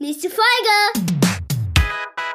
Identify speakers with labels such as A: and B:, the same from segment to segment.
A: Nächste Folge.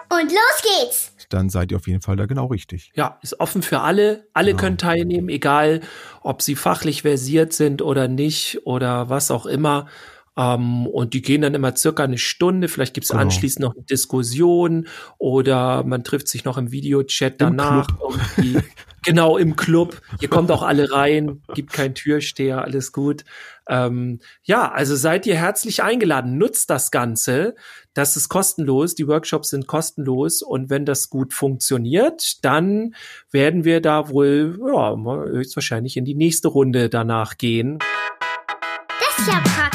A: Und los geht's.
B: Dann seid ihr auf jeden Fall da genau richtig.
C: Ja, ist offen für alle. Alle
B: Genau.
C: können teilnehmen, egal ob sie fachlich versiert sind oder nicht oder was auch immer. Ähm, und die gehen dann immer circa eine Stunde. Vielleicht gibt's
B: Genau.
C: anschließend noch eine Diskussion oder man trifft sich noch im Videochat
B: Im
C: danach. irgendwie. genau, im Club. Hier kommt auch alle rein, gibt keinen Türsteher, alles gut. Ähm, ja, also seid ihr herzlich eingeladen. Nutzt das Ganze. Das ist kostenlos. Die Workshops sind kostenlos. Und wenn das gut funktioniert, dann werden wir da wohl, ja, höchstwahrscheinlich in die nächste Runde danach gehen.
A: Das ist ja praktisch.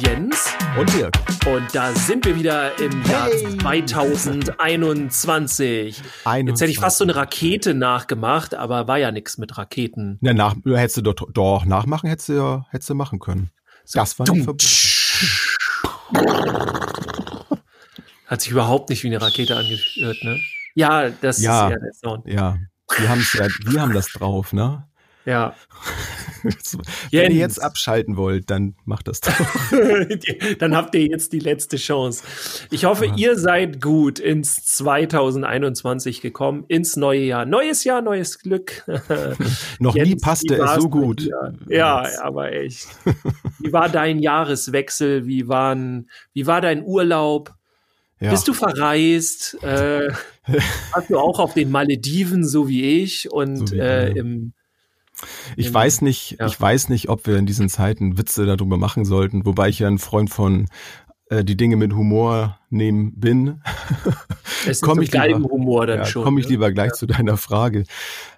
C: Mit Jens.
B: Und Dirk.
C: Und da sind wir wieder im Jahr
B: Hey.
C: 2021. Jetzt hätte ich fast so eine Rakete nachgemacht, aber war ja nichts mit Raketen.
B: Ja, nach, hättest du doch, doch nachmachen, hättest du ja, hättest du machen können. Das war nicht verboten.
C: Hat sich überhaupt nicht wie eine Rakete angehört, ne? Ja, das
B: Ja.
C: ist ja der Sound.
B: Ja, wir ja, wir haben das drauf, ne?
C: Ja.
B: Wenn ihr jetzt abschalten wollt, dann macht das doch.
C: Dann habt ihr jetzt die letzte Chance. Ich hoffe, ihr seid gut ins 2021 gekommen, ins neue Jahr. Neues Jahr, neues Glück.
B: Noch nie
C: Jens,
B: passte es so gut.
C: Ja,
B: Jetzt.
C: aber echt. Wie war dein Jahreswechsel? Wie waren, wie war dein Urlaub?
B: Ja.
C: Bist du verreist? Äh, warst du auch auf den Malediven, so wie ich? Und
B: So wie
C: äh, im
B: Ich weiß nicht,
C: ja.
B: ich weiß nicht, ob wir in diesen Zeiten Witze darüber machen sollten, wobei ich ja ein Freund von äh, die Dinge mit Humor nehmen bin.
C: es ist
B: Komm
C: so
B: ich lieber-
C: Galgenhumor dann
B: ja,
C: schon.
B: komme ich
C: ne?
B: lieber gleich zu deiner Frage.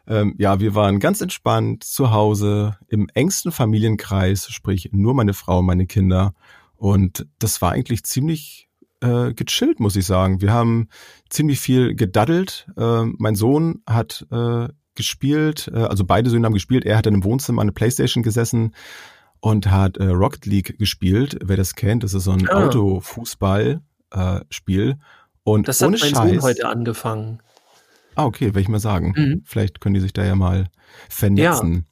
B: Ähm, ja, wir waren ganz entspannt zu Hause im engsten Familienkreis, sprich nur meine Frau und meine Kinder. Und das war eigentlich ziemlich äh, gechillt, muss ich sagen. Wir haben ziemlich viel gedaddelt. Äh, mein Sohn hat äh, gespielt, äh, also beide Söhne haben gespielt. Er hat dann im Wohnzimmer an der Playstation gesessen und hat äh, Rocket League gespielt. Wer das kennt, das ist so ein
C: Ah.
B: Autofußball-Spiel. und
C: Das hat
B: ohne
C: mein
B: Scheiß,
C: Sohn heute angefangen.
B: Ah, okay, werde ich mal sagen.
C: Mhm.
B: Vielleicht können die sich da ja mal vernetzen.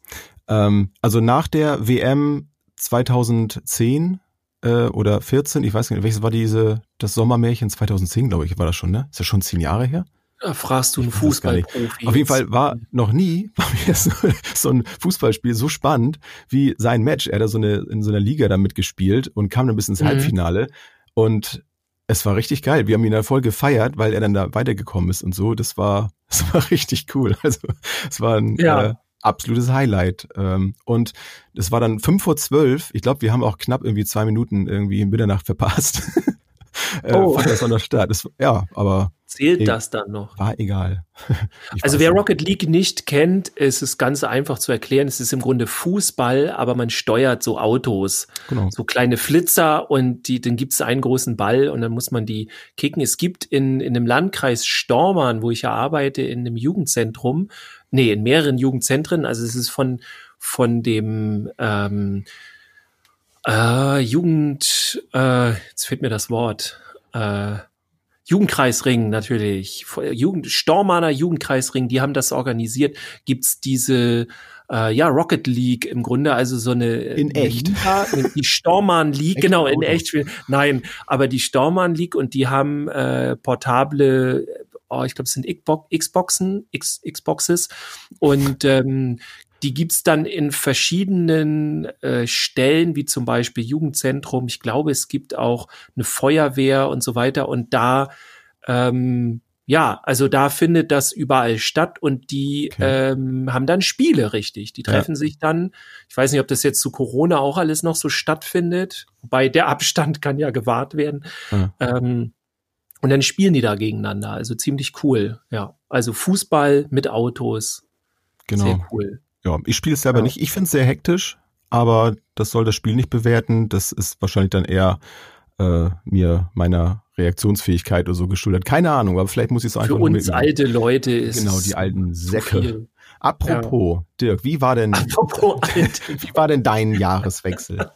B: Ähm, also nach der WM 2010 äh, oder 14, ich weiß nicht, welches war diese, das Sommermärchen 2010, glaube ich, war das schon, ne? Ist ja schon zehn Jahre her?
C: Da fragst du einen. Fußballprofi.
B: Auf jeden Fall war noch nie bei mir so, so ein Fußballspiel so spannend wie sein Match. Er hat da so eine, in so einer Liga da mitgespielt und kam dann bis ins
C: Mhm.
B: Halbfinale und es war richtig geil. Wir haben ihn da voll gefeiert, weil er dann da weitergekommen ist und so. Das war, das war richtig cool. Also es war ein
C: Ja.
B: äh, absolutes Highlight. Ähm, und es war dann fünf vor zwölf. Ich glaube, wir haben auch knapp irgendwie zwei Minuten irgendwie in Mitternacht verpasst. äh,
C: Oh.
B: Fand das noch Start. Das, ja, aber
C: Zählt
B: Ey.
C: das dann noch?
B: war egal. Ich
C: Also wer. Rocket League nicht kennt, ist es ganz einfach zu erklären. Es ist im Grunde Fußball, aber man steuert so Autos,
B: Genau.
C: so kleine Flitzer und die, dann gibt es einen großen Ball und dann muss man die kicken. Es gibt in, in dem Landkreis Stormann, wo ich ja arbeite, in einem Jugendzentrum, nee, in mehreren Jugendzentren, also es ist von, von dem ähm, äh, Jugend, äh, jetzt fehlt mir das Wort, äh, Jugendkreisring natürlich, Jugend, Stormaner Jugendkreisring, die haben das organisiert, gibt's diese äh, ja Rocket League im Grunde, also so eine
B: In
C: eine
B: echt.
C: Liga, die Storman League,
B: Echte
C: genau in
B: Autos.
C: echt. Nein, aber die Storman League und die haben äh, portable, oh, ich glaube, es sind Xbox- Xboxen, X, Xboxes und ähm, die gibt's dann in verschiedenen äh, Stellen, wie zum Beispiel Jugendzentrum. Ich glaube, es gibt auch eine Feuerwehr und so weiter. Und da, ähm, ja, also da findet das überall statt und die
B: Okay.
C: ähm, haben dann Spiele, richtig. Die
B: Ja.
C: treffen sich dann. Ich weiß nicht, ob das jetzt zu Corona auch alles noch so stattfindet. Wobei der Abstand kann ja gewahrt werden.
B: Ja.
C: Ähm, und dann spielen die da gegeneinander. Also ziemlich cool. Ja, also Fußball mit Autos.
B: Genau.
C: Sehr cool.
B: Ja, ich spiele es selber
C: Ja.
B: nicht. Ich finde es sehr hektisch, aber das soll das Spiel nicht bewerten. Das ist wahrscheinlich dann eher äh, mir meiner Reaktionsfähigkeit oder so geschuldet. Keine Ahnung, aber vielleicht muss ich es einfach
C: Für uns alte Leute ist
B: Genau, die alten Säcke.
C: viel.
B: Apropos, Dirk, wie war denn
C: Apropos alt.
B: wie war denn dein Jahreswechsel?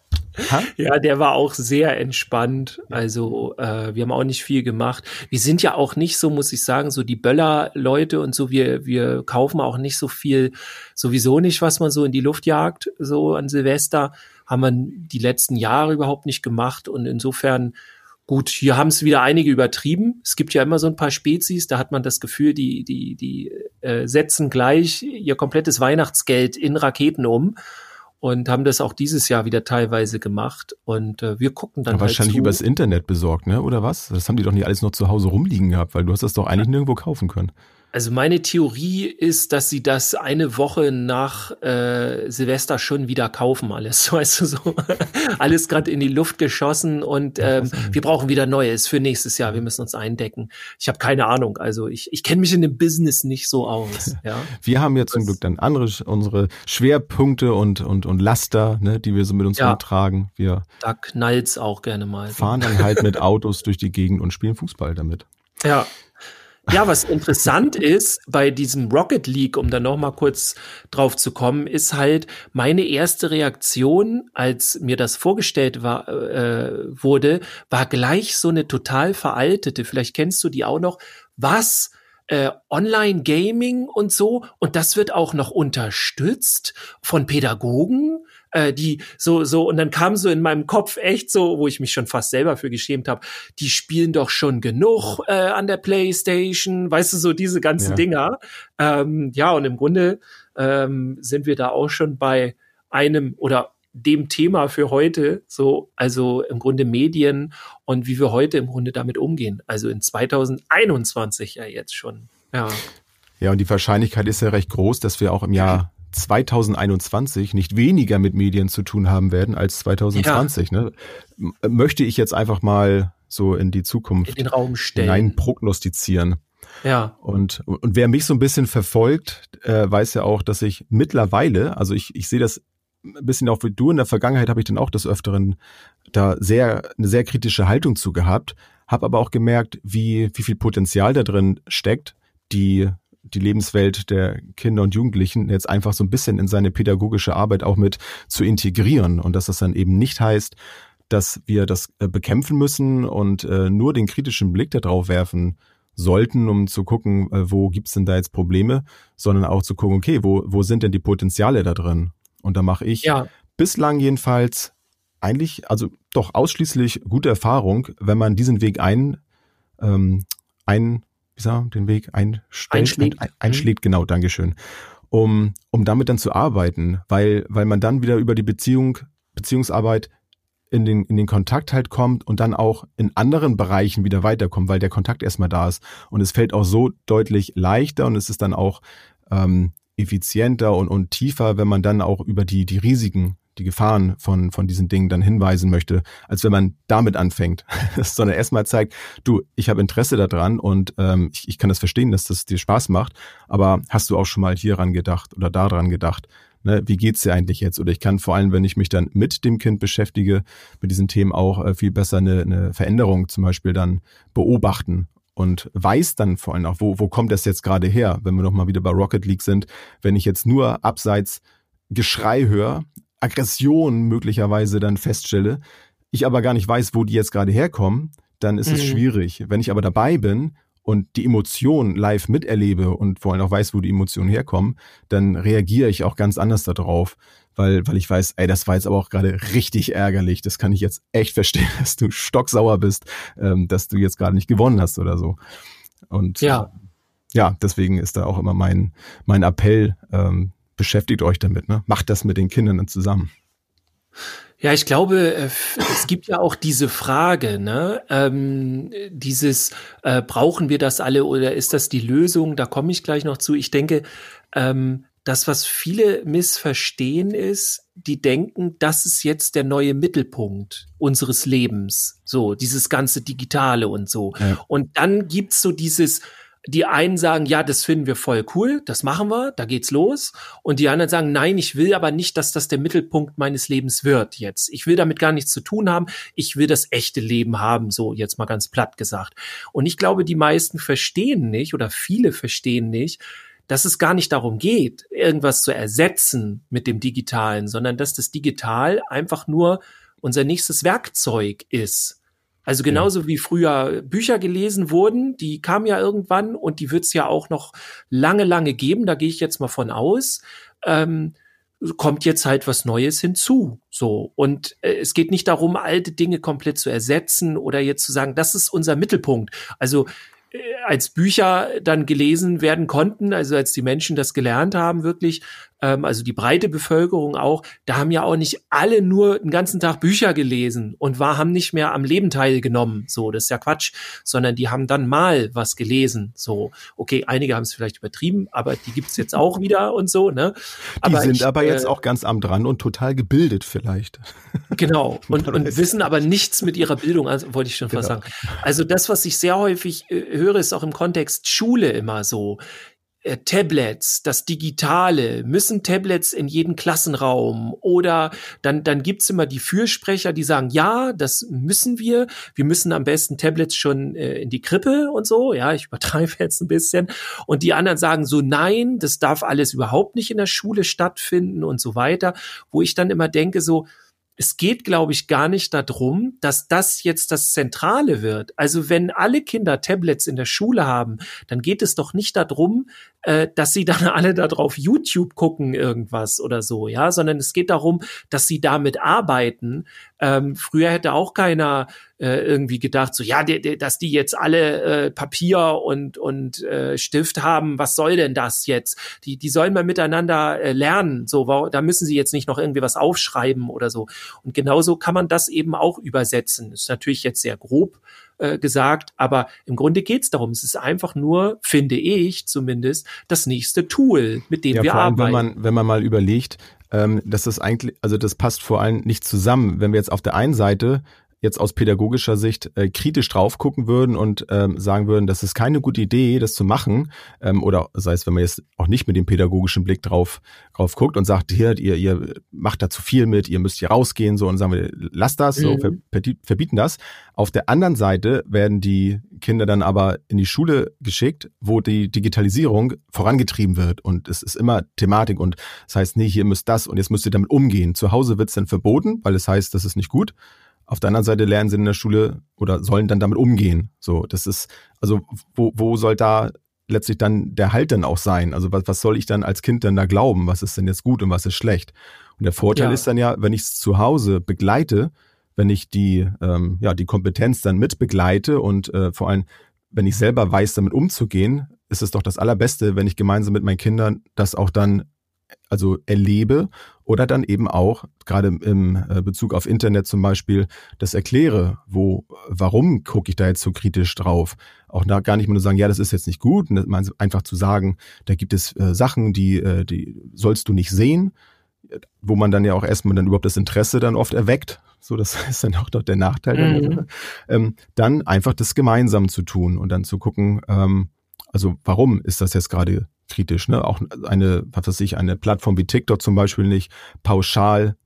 C: Ja, der war auch sehr entspannt. Also äh, wir haben auch nicht viel gemacht. Wir sind ja auch nicht so, muss ich sagen, so die Böller-Leute und so. Wir wir kaufen auch nicht so viel, sowieso nicht, was man so in die Luft jagt, so an Silvester. Haben wir die letzten Jahre überhaupt nicht gemacht und insofern Gut, hier haben es wieder einige übertrieben. Es gibt ja immer so ein paar Spezies, da hat man das Gefühl, die, die, die äh, setzen gleich ihr komplettes Weihnachtsgeld in Raketen um und haben das auch dieses Jahr wieder teilweise gemacht. Und äh, wir gucken dann.
B: Aber halt wahrscheinlich
C: zu.
B: übers Internet besorgt, ne? Oder was? Das haben die doch nicht alles noch zu Hause rumliegen gehabt, weil du hast das doch eigentlich nirgendwo kaufen können.
C: Also meine Theorie ist, dass sie das eine Woche nach äh, Silvester schon wieder kaufen, alles. Weißt du, so alles gerade in die Luft geschossen und ähm, wir brauchen wieder Neues für nächstes Jahr. Wir müssen uns eindecken. Ich habe keine Ahnung. Also ich, ich kenne mich in dem Business nicht so aus. Ja.
B: Wir haben ja zum Glück dann andere unsere Schwerpunkte und und und Laster, ne, die wir so mit uns ja. rumtragen. Wir
C: da knallt's auch gerne mal.
B: Fahren dann halt mit Autos durch die Gegend und spielen Fußball damit.
C: Ja, ja, was interessant ist bei diesem Rocket League, um da noch mal kurz drauf zu kommen, ist halt meine erste Reaktion, als mir das vorgestellt war, äh, wurde, war gleich so eine total veraltete. Vielleicht kennst du die auch noch. Was? Äh, Online-Gaming und so und das wird auch noch unterstützt von Pädagogen äh, die so, so, und dann kam so in meinem Kopf echt so, wo ich mich schon fast selber für geschämt habe, die spielen doch schon genug äh, an der Playstation, weißt du, so diese ganzen ja. Dinger. Ähm, ja, und im Grunde ähm, sind wir da auch schon bei einem oder dem Thema für heute, so, also im Grunde Medien und wie wir heute im Grunde damit umgehen. Also in 2021 ja jetzt schon. Ja.
B: Ja, und die Wahrscheinlichkeit ist ja recht groß, dass wir auch im Jahr 2021 nicht weniger mit Medien zu tun haben werden als 2020. Ja. Ne? Möchte ich jetzt einfach mal so in die Zukunft
C: in den Raum stellen.
B: hinein prognostizieren.
C: Ja.
B: Und, und wer mich so ein bisschen verfolgt, äh, weiß ja auch, dass ich mittlerweile, also ich, ich sehe das ein bisschen auch wie du, in der Vergangenheit habe ich dann auch des Öfteren da sehr, eine sehr kritische Haltung zu gehabt, habe aber auch gemerkt, wie, wie viel Potenzial da drin steckt, die die Lebenswelt der Kinder und Jugendlichen jetzt einfach so ein bisschen in seine pädagogische Arbeit auch mit zu integrieren und dass das dann eben nicht heißt, dass wir das äh, bekämpfen müssen und äh, nur den kritischen Blick darauf werfen sollten, um zu gucken, äh, wo gibt's denn da jetzt Probleme, sondern auch zu gucken, okay, wo, wo sind denn die Potenziale da drin? Und da mache ich ja. bislang jedenfalls eigentlich, also doch ausschließlich gute Erfahrung, wenn man diesen Weg ein, ähm, ein wie sag, den Weg einstellt,
C: einschlägt,
B: ein, einschlägt mhm. genau, Dankeschön, um, um damit dann zu arbeiten, weil, weil man dann wieder über die Beziehung, Beziehungsarbeit in den, in den Kontakt halt kommt und dann auch in anderen Bereichen wieder weiterkommt, weil der Kontakt erstmal da ist. Und es fällt auch so deutlich leichter und es ist dann auch ähm, effizienter und, und tiefer, wenn man dann auch über die, die Risiken die Gefahren von, von diesen Dingen dann hinweisen möchte, als wenn man damit anfängt, sondern erstmal zeigt, du, ich habe Interesse daran und ähm, ich, ich kann das verstehen, dass das dir Spaß macht, aber hast du auch schon mal hieran gedacht oder daran gedacht? Ne, wie geht's dir eigentlich jetzt? Oder ich kann vor allem, wenn ich mich dann mit dem Kind beschäftige, mit diesen Themen auch äh, viel besser eine, eine Veränderung zum Beispiel dann beobachten und weiß dann vor allem auch, wo, wo kommt das jetzt gerade her, wenn wir nochmal wieder bei Rocket League sind, wenn ich jetzt nur abseits Geschrei höre, Aggression möglicherweise dann feststelle, ich aber gar nicht weiß, wo die jetzt gerade herkommen, dann ist mhm. es schwierig. Wenn ich aber dabei bin und die Emotionen live miterlebe und vor allem auch weiß, wo die Emotionen herkommen, dann reagiere ich auch ganz anders darauf, weil, weil ich weiß, ey, das war jetzt aber auch gerade richtig ärgerlich. Das kann ich jetzt echt verstehen, dass du stocksauer bist, ähm, dass du jetzt gerade nicht gewonnen hast oder so. Und
C: ja.
B: ja, deswegen ist da auch immer mein, mein Appell, ähm, beschäftigt euch damit, ne? Macht das mit den Kindern zusammen.
C: Ja, ich glaube, äh, es gibt ja auch diese Frage, ne? Ähm, dieses äh, brauchen wir das alle oder ist das die Lösung? Da komme ich gleich noch zu. Ich denke, ähm, das, was viele missverstehen, ist, die denken, das ist jetzt der neue Mittelpunkt unseres Lebens. So, dieses ganze Digitale und so. Ja. Und dann gibt's so dieses, die einen sagen, ja, das finden wir voll cool, das machen wir, da geht's los. Und die anderen sagen, nein, ich will aber nicht, dass das der Mittelpunkt meines Lebens wird jetzt. Ich will damit gar nichts zu tun haben. Ich will das echte Leben haben, so jetzt mal ganz platt gesagt. Und ich glaube, die meisten verstehen nicht oder viele verstehen nicht, dass es gar nicht darum geht, irgendwas zu ersetzen mit dem Digitalen, sondern dass das Digital einfach nur unser nächstes Werkzeug ist. Also genauso ja. wie früher Bücher gelesen wurden, die kamen ja irgendwann und die wird es ja auch noch lange, lange geben, da gehe ich jetzt mal von aus. Ähm, kommt jetzt halt was Neues hinzu. So. Und äh, es geht nicht darum, alte Dinge komplett zu ersetzen oder jetzt zu sagen, das ist unser Mittelpunkt. Also äh, als Bücher dann gelesen werden konnten, also als die Menschen das gelernt haben, wirklich, ähm, also die breite Bevölkerung auch, da haben ja auch nicht alle nur den ganzen Tag Bücher gelesen und war, haben nicht mehr am Leben teilgenommen. So, das ist ja Quatsch, sondern die haben dann mal was gelesen. So, okay, einige haben es vielleicht übertrieben, aber die gibt's jetzt auch wieder und so, ne?
B: Aber die sind ich, aber jetzt äh, auch ganz am dran und total gebildet vielleicht.
C: Genau. Und, und wissen aber nichts mit ihrer Bildung, also wollte ich schon fast genau. sagen. Also das, was ich sehr häufig äh, höre, ist auch im Kontext Schule immer so. Äh, Tablets, das Digitale, müssen Tablets in jeden Klassenraum? Oder dann, dann gibt's immer die Fürsprecher, die sagen, ja, das müssen wir, wir müssen am besten Tablets schon äh, in die Krippe und so, ja, ich übertreibe jetzt ein bisschen. Und die anderen sagen so, nein, das darf alles überhaupt nicht in der Schule stattfinden und so weiter, wo ich dann immer denke so, es geht, glaube ich, gar nicht darum, dass das jetzt das Zentrale wird. Also wenn alle Kinder Tablets in der Schule haben, dann geht es doch nicht darum, äh, dass sie dann alle da drauf YouTube gucken irgendwas oder so, ja, sondern es geht darum, dass sie damit arbeiten. Ähm, früher hätte auch keiner äh, irgendwie gedacht, so ja, die, die, dass die jetzt alle äh, Papier und und äh, Stift haben, was soll denn das jetzt? Die die sollen mal miteinander äh, lernen, so da müssen sie jetzt nicht noch irgendwie was aufschreiben oder so. Und genauso kann man das eben auch übersetzen. Ist natürlich jetzt sehr grob, äh, gesagt, aber im Grunde geht es darum. Es ist einfach nur, finde ich zumindest, das nächste Tool, mit dem ja, wir vor allem,
B: arbeiten. Wenn man, wenn man mal überlegt, ähm, dass das eigentlich, also das passt vor allem nicht zusammen. Wenn wir jetzt auf der einen Seite jetzt aus pädagogischer Sicht äh, kritisch drauf gucken würden und ähm, sagen würden, das ist keine gute Idee, das zu machen, ähm, oder sei es, wenn man jetzt auch nicht mit dem pädagogischen Blick drauf, drauf guckt und sagt, hier, ihr, ihr macht da zu viel mit, ihr müsst hier rausgehen, so und sagen wir, lasst das, mhm. so ver verbieten das. Auf der anderen Seite werden die Kinder dann aber in die Schule geschickt, wo die Digitalisierung vorangetrieben wird und es ist immer Thematik und das heißt, nee, hier müsst das und jetzt müsst ihr damit umgehen. Zu Hause wird es dann verboten, weil es heißt, das ist nicht gut. Auf der anderen Seite lernen sie in der Schule oder sollen dann damit umgehen. So, das ist, also wo, wo soll da letztlich dann der Halt dann auch sein? Also was, was soll ich dann als Kind dann da glauben? Was ist denn jetzt gut und was ist schlecht? Und der Vorteil ja. ist dann ja, wenn ich es zu Hause begleite, wenn ich die, ähm, ja, die Kompetenz dann mit begleite und äh, vor allem, wenn ich selber weiß, damit umzugehen, ist es doch das Allerbeste, wenn ich gemeinsam mit meinen Kindern das auch dann also erlebe oder dann eben auch, gerade im äh, Bezug auf Internet zum Beispiel, das erkläre, wo, warum gucke ich da jetzt so kritisch drauf? Auch da gar nicht mehr nur sagen, ja, das ist jetzt nicht gut, einfach zu sagen, da gibt es äh, Sachen, die, äh, die sollst du nicht sehen, wo man dann ja auch erstmal dann überhaupt das Interesse dann oft erweckt. So, das ist dann auch doch der Nachteil. Mhm. Ähm, dann einfach das gemeinsam zu tun und dann zu gucken, ähm, also warum ist das jetzt gerade kritisch. Ne? Auch eine, was weiß ich, eine Plattform wie TikTok zum Beispiel nicht pauschal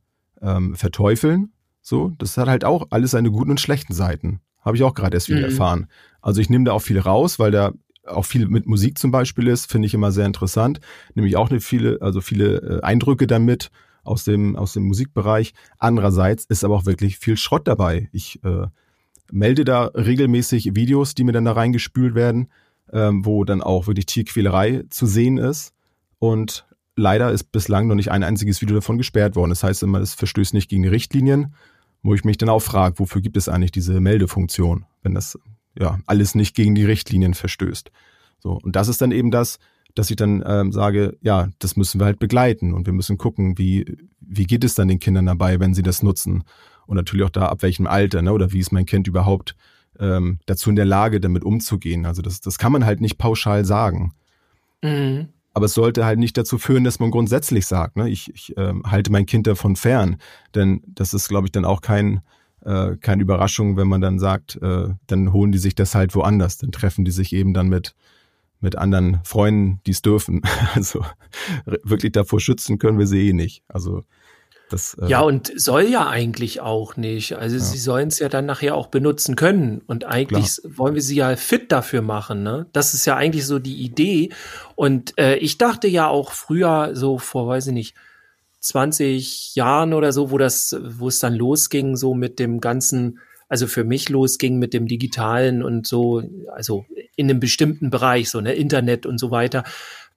B: ähm, verteufeln. So, das hat halt auch alles seine guten und schlechten Seiten. Habe ich auch gerade erst wieder mhm. erfahren. Also ich nehme da auch viel raus, weil da auch viel mit Musik zum Beispiel ist, finde ich immer sehr interessant. Nämlich auch eine viele, also viele äh, Eindrücke damit aus dem, aus dem Musikbereich. Andererseits ist aber auch wirklich viel Schrott dabei. Ich äh, melde da regelmäßig Videos, die mir dann da reingespült werden ähm, wo dann auch wirklich Tierquälerei zu sehen ist. Und leider ist bislang noch nicht ein einziges Video davon gesperrt worden. Das heißt immer, es verstößt nicht gegen die Richtlinien, wo ich mich dann auch frage, wofür gibt es eigentlich diese Meldefunktion, wenn das ja alles nicht gegen die Richtlinien verstößt. So, und das ist dann eben das, dass ich dann ähm, sage, ja, das müssen wir halt begleiten und wir müssen gucken, wie, wie geht es dann den Kindern dabei, wenn sie das nutzen. Und natürlich auch da, ab welchem Alter, ne, oder wie ist mein Kind überhaupt ähm, dazu in der Lage, damit umzugehen. Also das, das kann man halt nicht pauschal sagen. Mhm. Aber es sollte halt nicht dazu führen, dass man grundsätzlich sagt, ne, ich, ich äh, halte mein Kind davon fern. Denn das ist, glaube ich, dann auch kein, äh, keine Überraschung, wenn man dann sagt, äh, dann holen die sich das halt woanders. Dann treffen die sich eben dann mit, mit anderen Freunden, die es dürfen. Also wirklich davor schützen können wir sie eh nicht. Also
C: das, äh ja, und soll ja eigentlich auch nicht. Also ja. sie sollen es ja dann nachher auch benutzen können. Und eigentlich Klar. wollen wir sie ja fit dafür machen. Ne? Das ist ja eigentlich so die Idee. Und äh, ich dachte ja auch früher, so vor, weiß ich nicht, 20 Jahren oder so, wo das, wo es dann losging, so mit dem ganzen, also für mich losging mit dem Digitalen und so, also in einem bestimmten Bereich, so ne, Internet und so weiter.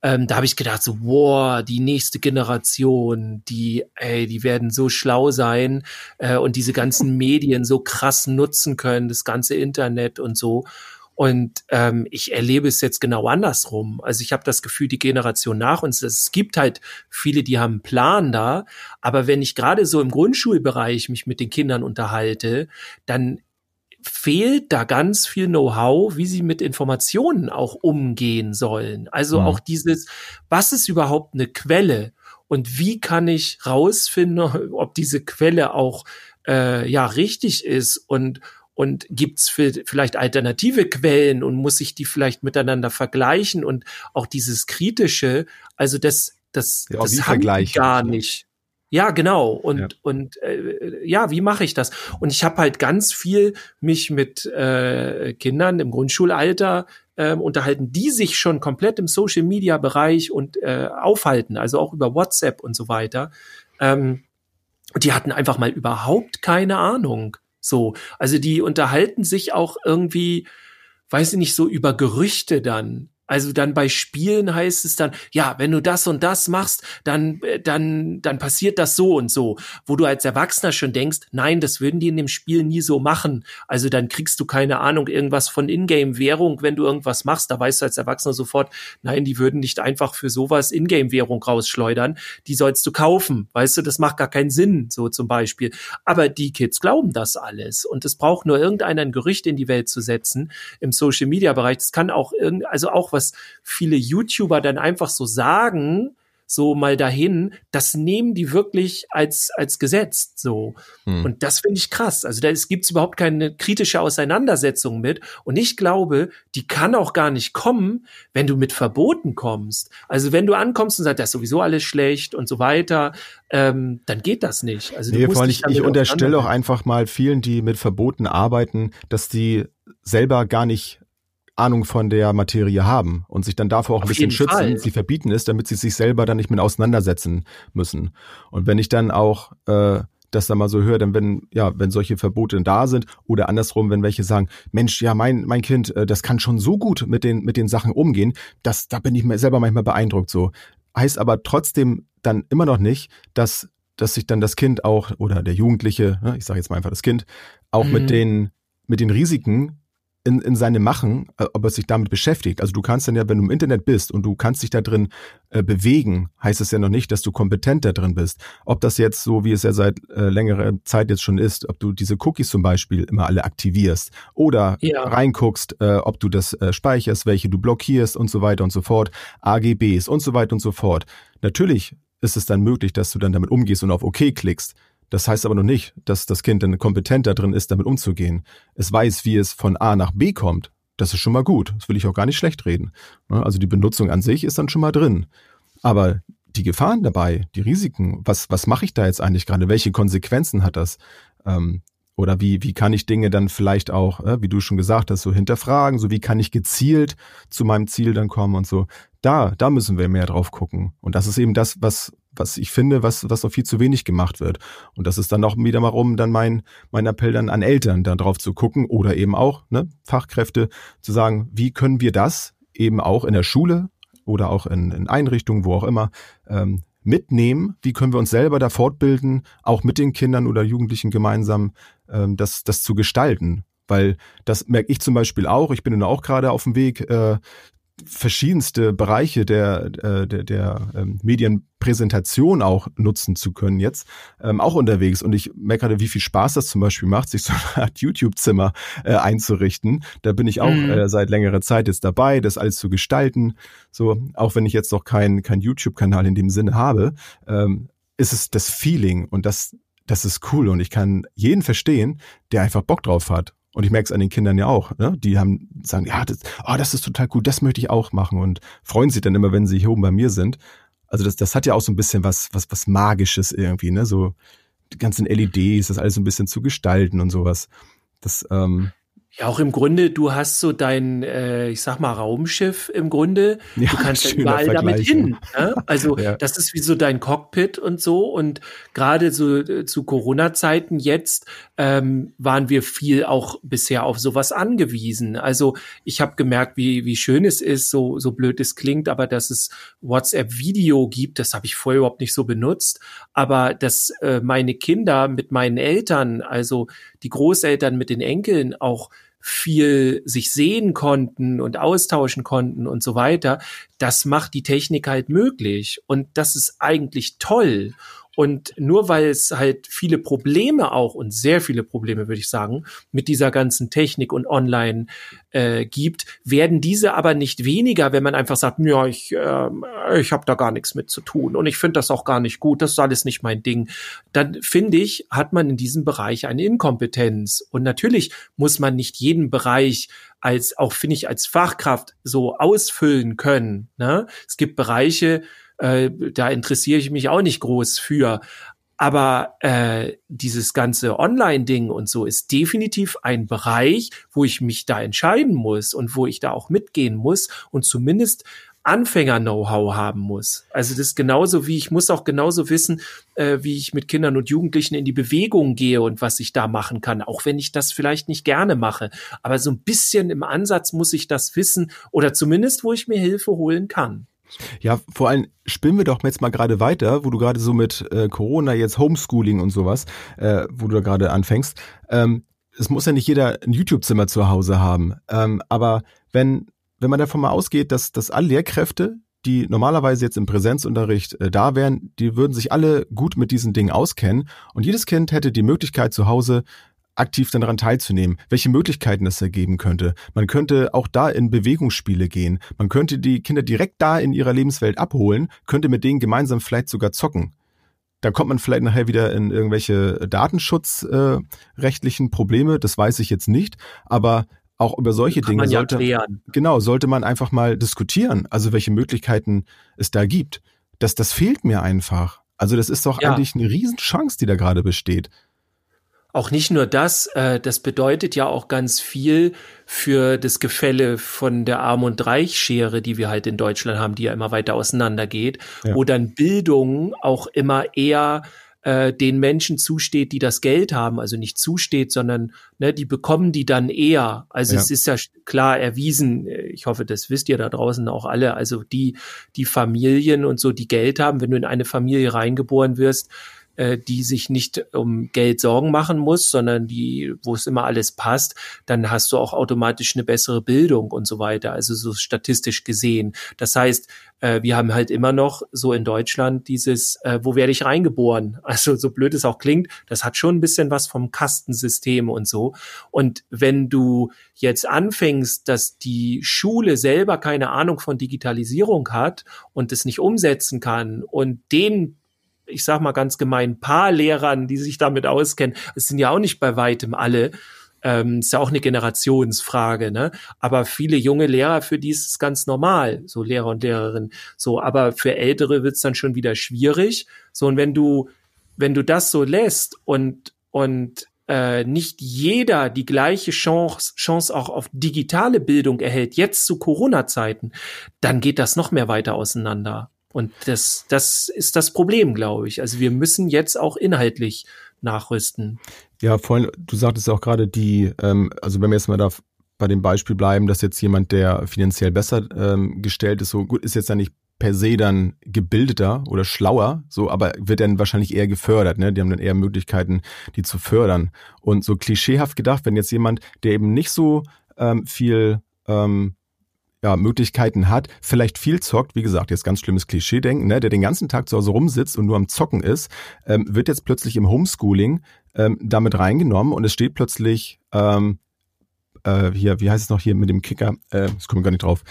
C: Ähm, da habe ich gedacht, so, wow, die nächste Generation, die, ey, die werden so schlau sein äh, und diese ganzen Medien so krass nutzen können, das ganze Internet und so. Und ähm, ich erlebe es jetzt genau andersrum. Also ich habe das Gefühl, die Generation nach uns, es gibt halt viele, die haben einen Plan da, aber wenn ich gerade so im Grundschulbereich mich mit den Kindern unterhalte, dann fehlt da ganz viel Know-how, wie sie mit Informationen auch umgehen sollen. Also mhm. auch dieses, was ist überhaupt eine Quelle und wie kann ich rausfinden, ob diese Quelle auch äh, ja richtig ist und und gibt's vielleicht alternative Quellen und muss ich die vielleicht miteinander vergleichen und auch dieses kritische, also das das
B: ja,
C: das
B: haben
C: gar nicht. Ja, genau. Und ja. und äh, ja, wie mache ich das? Und ich habe halt ganz viel mich mit äh, Kindern im Grundschulalter äh, unterhalten, die sich schon komplett im Social Media Bereich und äh, aufhalten, also auch über WhatsApp und so weiter. Ähm, die hatten einfach mal überhaupt keine Ahnung. So, also die unterhalten sich auch irgendwie, weiß ich nicht, so über Gerüchte dann. Also dann bei Spielen heißt es dann, ja, wenn du das und das machst, dann, äh, dann, dann passiert das so und so. Wo du als Erwachsener schon denkst, nein, das würden die in dem Spiel nie so machen. Also dann kriegst du keine Ahnung, irgendwas von Ingame-Währung, wenn du irgendwas machst. Da weißt du als Erwachsener sofort, nein, die würden nicht einfach für sowas Ingame-Währung rausschleudern. Die sollst du kaufen. Weißt du, das macht gar keinen Sinn, so zum Beispiel. Aber die Kids glauben das alles. Und es braucht nur irgendeiner ein Gerücht in die Welt zu setzen im Social-Media-Bereich. Das kann auch irgend, also auch was was viele YouTuber dann einfach so sagen, so mal dahin, das nehmen die wirklich als, als Gesetz, so. Hm. Und das finde ich krass. Also da gibt es überhaupt keine kritische Auseinandersetzung mit. Und ich glaube, die kann auch gar nicht kommen, wenn du mit Verboten kommst. Also wenn du ankommst und sagst, das ist sowieso alles schlecht und so weiter, ähm, dann geht das nicht. Also
B: nee, du ich, ich unterstelle auch einfach mal vielen, die mit Verboten arbeiten, dass die selber gar nicht Ahnung von der Materie haben und sich dann davor auch ein bisschen schützen. Fall. Sie verbieten es, damit sie sich selber dann nicht mit auseinandersetzen müssen. Und wenn ich dann auch äh, das dann mal so höre, dann wenn ja, wenn solche Verbote da sind oder andersrum, wenn welche sagen, Mensch, ja, mein mein Kind, äh, das kann schon so gut mit den mit den Sachen umgehen, das da bin ich mir selber manchmal beeindruckt so. Heißt aber trotzdem dann immer noch nicht, dass dass sich dann das Kind auch oder der Jugendliche, ne, ich sage jetzt mal einfach das Kind, auch mhm. mit den mit den Risiken in, in seinem Machen, äh, ob er sich damit beschäftigt. Also du kannst dann ja, wenn du im Internet bist und du kannst dich da drin äh, bewegen, heißt es ja noch nicht, dass du kompetent da drin bist. Ob das jetzt so, wie es ja seit äh, längerer Zeit jetzt schon ist, ob du diese Cookies zum Beispiel immer alle aktivierst oder ja. reinguckst, äh, ob du das äh, speicherst, welche du blockierst und so weiter und so fort, AGBs und so weiter und so fort. Natürlich ist es dann möglich, dass du dann damit umgehst und auf OK klickst. Das heißt aber noch nicht, dass das Kind dann kompetent darin ist, damit umzugehen. Es weiß, wie es von A nach B kommt. Das ist schon mal gut. Das will ich auch gar nicht schlecht reden. Also die Benutzung an sich ist dann schon mal drin. Aber die Gefahren dabei, die Risiken, was, was mache ich da jetzt eigentlich gerade? Welche Konsequenzen hat das? Ähm, oder wie, wie kann ich Dinge dann vielleicht auch, äh, wie du schon gesagt hast, so hinterfragen? So wie kann ich gezielt zu meinem Ziel dann kommen und so? Da, da müssen wir mehr drauf gucken. Und das ist eben das, was, was ich finde, was, was noch viel zu wenig gemacht wird. Und das ist dann auch wieder mal rum, dann mein, mein Appell dann an Eltern, da drauf zu gucken oder eben auch, ne, Fachkräfte zu sagen, wie können wir das eben auch in der Schule oder auch in, in Einrichtungen, wo auch immer, ähm, mitnehmen? Wie können wir uns selber da fortbilden, auch mit den Kindern oder Jugendlichen gemeinsam, ähm, das, das zu gestalten? Weil das merke ich zum Beispiel auch. Ich bin auch gerade auf dem Weg, äh, verschiedenste Bereiche der, äh, der, der ähm, Medienpräsentation auch nutzen zu können jetzt, ähm, auch unterwegs. Und ich merke gerade, wie viel Spaß das zum Beispiel macht, sich so eine Art YouTube-Zimmer äh, einzurichten. Da bin ich auch mhm. äh, seit längerer Zeit jetzt dabei, das alles zu gestalten. So, auch wenn ich jetzt noch keinen kein YouTube-Kanal in dem Sinne habe, ähm, ist es das Feeling und das, das ist cool. Und ich kann jeden verstehen, der einfach Bock drauf hat. Und ich merke es an den Kindern ja auch. Ne? Die haben sagen, ja, das, oh, das ist total gut, das möchte ich auch machen und freuen sich dann immer, wenn sie hier oben bei mir sind. Also das, das hat ja auch so ein bisschen was, was, was Magisches irgendwie, ne? So die ganzen LEDs, das alles so ein bisschen zu gestalten und sowas. Das, ähm,
C: Ja, auch im Grunde, du hast so dein, äh, ich sag mal, Raumschiff im Grunde. Ja, du kannst ja überall damit hin. Ne? Also ja. das ist wie so dein Cockpit und so. Und gerade so äh, zu Corona-Zeiten jetzt ähm, waren wir viel auch bisher auf sowas angewiesen. Also ich habe gemerkt, wie, wie schön es ist, so, so blöd es klingt, aber dass es WhatsApp-Video gibt, das habe ich vorher überhaupt nicht so benutzt. Aber dass äh, meine Kinder mit meinen Eltern, also die Großeltern mit den Enkeln auch viel sich sehen konnten und austauschen konnten und so weiter, das macht die Technik halt möglich. Und das ist eigentlich toll. Und nur weil es halt viele Probleme auch und sehr viele Probleme, würde ich sagen, mit dieser ganzen Technik und Online äh, gibt, werden diese aber nicht weniger, wenn man einfach sagt, ja, ich, äh, ich habe da gar nichts mit zu tun und ich finde das auch gar nicht gut, das ist alles nicht mein Ding. Dann finde ich, hat man in diesem Bereich eine Inkompetenz. Und natürlich muss man nicht jeden Bereich als auch finde ich als Fachkraft so ausfüllen können. Ne? Es gibt Bereiche, äh, da interessiere ich mich auch nicht groß für. Aber äh, dieses ganze Online-Ding und so ist definitiv ein Bereich, wo ich mich da entscheiden muss und wo ich da auch mitgehen muss und zumindest Anfänger-Know-how haben muss. Also das ist genauso wie ich muss auch genauso wissen, äh, wie ich mit Kindern und Jugendlichen in die Bewegung gehe und was ich da machen kann, auch wenn ich das vielleicht nicht gerne mache. Aber so ein bisschen im Ansatz muss ich das wissen oder zumindest, wo ich mir Hilfe holen kann.
B: Ja, vor allem spinnen wir doch jetzt mal gerade weiter, wo du gerade so mit äh, Corona, jetzt Homeschooling und sowas, äh, wo du da gerade anfängst. Ähm, es muss ja nicht jeder ein YouTube-Zimmer zu Hause haben. Ähm, aber wenn, wenn man davon mal ausgeht, dass, dass alle Lehrkräfte, die normalerweise jetzt im Präsenzunterricht äh, da wären, die würden sich alle gut mit diesen Dingen auskennen und jedes Kind hätte die Möglichkeit zu Hause aktiv daran teilzunehmen, welche Möglichkeiten es ergeben könnte. Man könnte auch da in Bewegungsspiele gehen. Man könnte die Kinder direkt da in ihrer Lebenswelt abholen, könnte mit denen gemeinsam vielleicht sogar zocken. Da kommt man vielleicht nachher wieder in irgendwelche datenschutzrechtlichen äh, Probleme, das weiß ich jetzt nicht, aber auch über solche Dinge
C: ja
B: sollte, genau, sollte man einfach mal diskutieren, also welche Möglichkeiten es da gibt. Das, das fehlt mir einfach. Also das ist doch ja. eigentlich eine Riesenchance, die da gerade besteht.
C: Auch nicht nur das, äh, das bedeutet ja auch ganz viel für das Gefälle von der Arm- und Reichschere, die wir halt in Deutschland haben, die ja immer weiter auseinandergeht, ja. wo dann Bildung auch immer eher äh, den Menschen zusteht, die das Geld haben, also nicht zusteht, sondern ne, die bekommen die dann eher. Also ja. es ist ja klar erwiesen, ich hoffe, das wisst ihr da draußen auch alle, also die, die Familien und so, die Geld haben, wenn du in eine Familie reingeboren wirst, äh, die sich nicht um Geld Sorgen machen muss, sondern die, wo es immer alles passt, dann hast du auch automatisch eine bessere Bildung und so weiter. Also so statistisch gesehen. Das heißt, äh, wir haben halt immer noch so in Deutschland dieses, äh, wo werde ich reingeboren? Also so blöd es auch klingt, das hat schon ein bisschen was vom Kastensystem und so. Und wenn du jetzt anfängst, dass die Schule selber keine Ahnung von Digitalisierung hat und es nicht umsetzen kann und den ich sag mal ganz gemein, paar Lehrern, die sich damit auskennen. Es sind ja auch nicht bei weitem alle. Ähm, ist ja auch eine Generationsfrage, ne? Aber viele junge Lehrer, für die ist es ganz normal, so Lehrer und Lehrerinnen. So, aber für Ältere wird's dann schon wieder schwierig. So, und wenn du, wenn du das so lässt und, und äh, nicht jeder die gleiche Chance, Chance auch auf digitale Bildung erhält, jetzt zu Corona-Zeiten, dann geht das noch mehr weiter auseinander. Und das, das ist das Problem, glaube ich. Also wir müssen jetzt auch inhaltlich nachrüsten.
B: Ja, vorhin, du sagtest auch gerade die, ähm, also wenn wir jetzt mal da bei dem Beispiel bleiben, dass jetzt jemand, der finanziell besser ähm, gestellt ist, so gut, ist jetzt ja nicht per se dann gebildeter oder schlauer, so, aber wird dann wahrscheinlich eher gefördert, ne? Die haben dann eher Möglichkeiten, die zu fördern. Und so klischeehaft gedacht, wenn jetzt jemand, der eben nicht so ähm, viel ähm, ja, Möglichkeiten hat, vielleicht viel zockt, wie gesagt, jetzt ganz schlimmes Klischee-Denken, ne, der den ganzen Tag zu Hause rumsitzt und nur am Zocken ist, ähm, wird jetzt plötzlich im Homeschooling ähm, damit reingenommen und es steht plötzlich, ähm, äh, hier, wie heißt es noch hier mit dem Kicker, äh, das komme ich gar nicht drauf,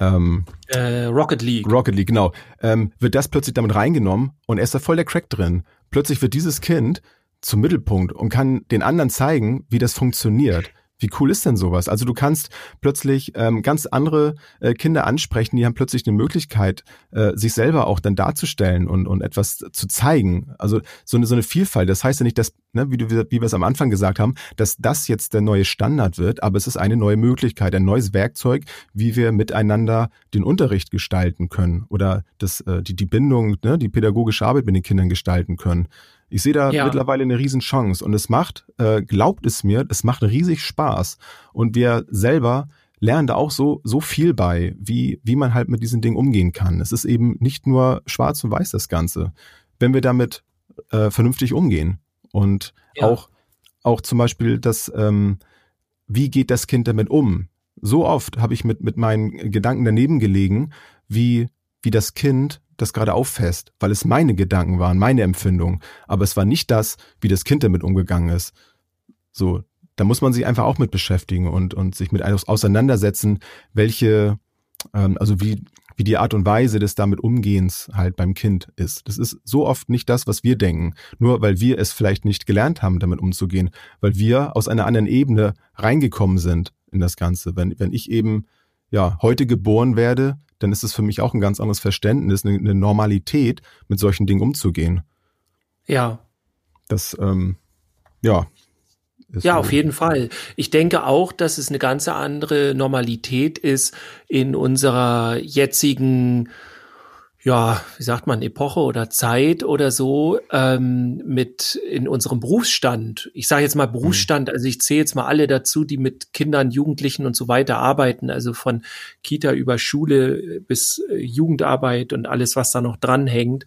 C: ähm, äh, Rocket League.
B: Rocket League, genau. Ähm, wird das plötzlich damit reingenommen und er ist da voll der Crack drin. Plötzlich wird dieses Kind zum Mittelpunkt und kann den anderen zeigen, wie das funktioniert Wie cool ist denn sowas? Also du kannst plötzlich ähm, ganz andere äh, Kinder ansprechen, die haben plötzlich eine Möglichkeit, äh, sich selber auch dann darzustellen und, und etwas zu zeigen. Also so eine, so eine Vielfalt. Das heißt ja nicht, dass, ne, wie, du, wie wir es am Anfang gesagt haben, dass das jetzt der neue Standard wird, aber es ist eine neue Möglichkeit, ein neues Werkzeug, wie wir miteinander den Unterricht gestalten können oder das, äh, die, die Bindung, ne, die pädagogische Arbeit mit den Kindern gestalten können. Ich sehe da ja. mittlerweile eine Riesenchance und es macht, äh, glaubt es mir, es macht riesig Spaß und wir selber lernen da auch so, so viel bei, wie, wie man halt mit diesen Dingen umgehen kann. Es ist eben nicht nur schwarz und weiß das Ganze. Wenn wir damit äh, vernünftig umgehen und ja. auch, auch zum Beispiel das, ähm, wie geht das Kind damit um? So oft habe ich mit, mit meinen Gedanken daneben gelegen, wie, wie das Kind das gerade auffasst, weil es meine Gedanken waren, meine Empfindung. Aber es war nicht das, wie das Kind damit umgegangen ist. So, da muss man sich einfach auch mit beschäftigen und, und sich mit auseinandersetzen, welche, ähm, also wie, wie die Art und Weise des damit Umgehens halt beim Kind ist. Das ist so oft nicht das, was wir denken, nur weil wir es vielleicht nicht gelernt haben, damit umzugehen, weil wir aus einer anderen Ebene reingekommen sind in das Ganze. Wenn, wenn ich eben ja heute geboren werde, dann ist es für mich auch ein ganz anderes Verständnis, eine, eine Normalität, mit solchen Dingen umzugehen.
C: Ja.
B: Das, ähm, ja.
C: Ja, auf jeden Fall. Ich denke auch, dass es eine ganz andere Normalität ist in unserer jetzigen ja, wie sagt man, Epoche oder Zeit oder so ähm, mit in unserem Berufsstand. Ich sage jetzt mal mhm. Berufsstand, also ich zähle jetzt mal alle dazu, die mit Kindern, Jugendlichen und so weiter arbeiten, also von Kita über Schule bis äh, Jugendarbeit und alles, was da noch dranhängt.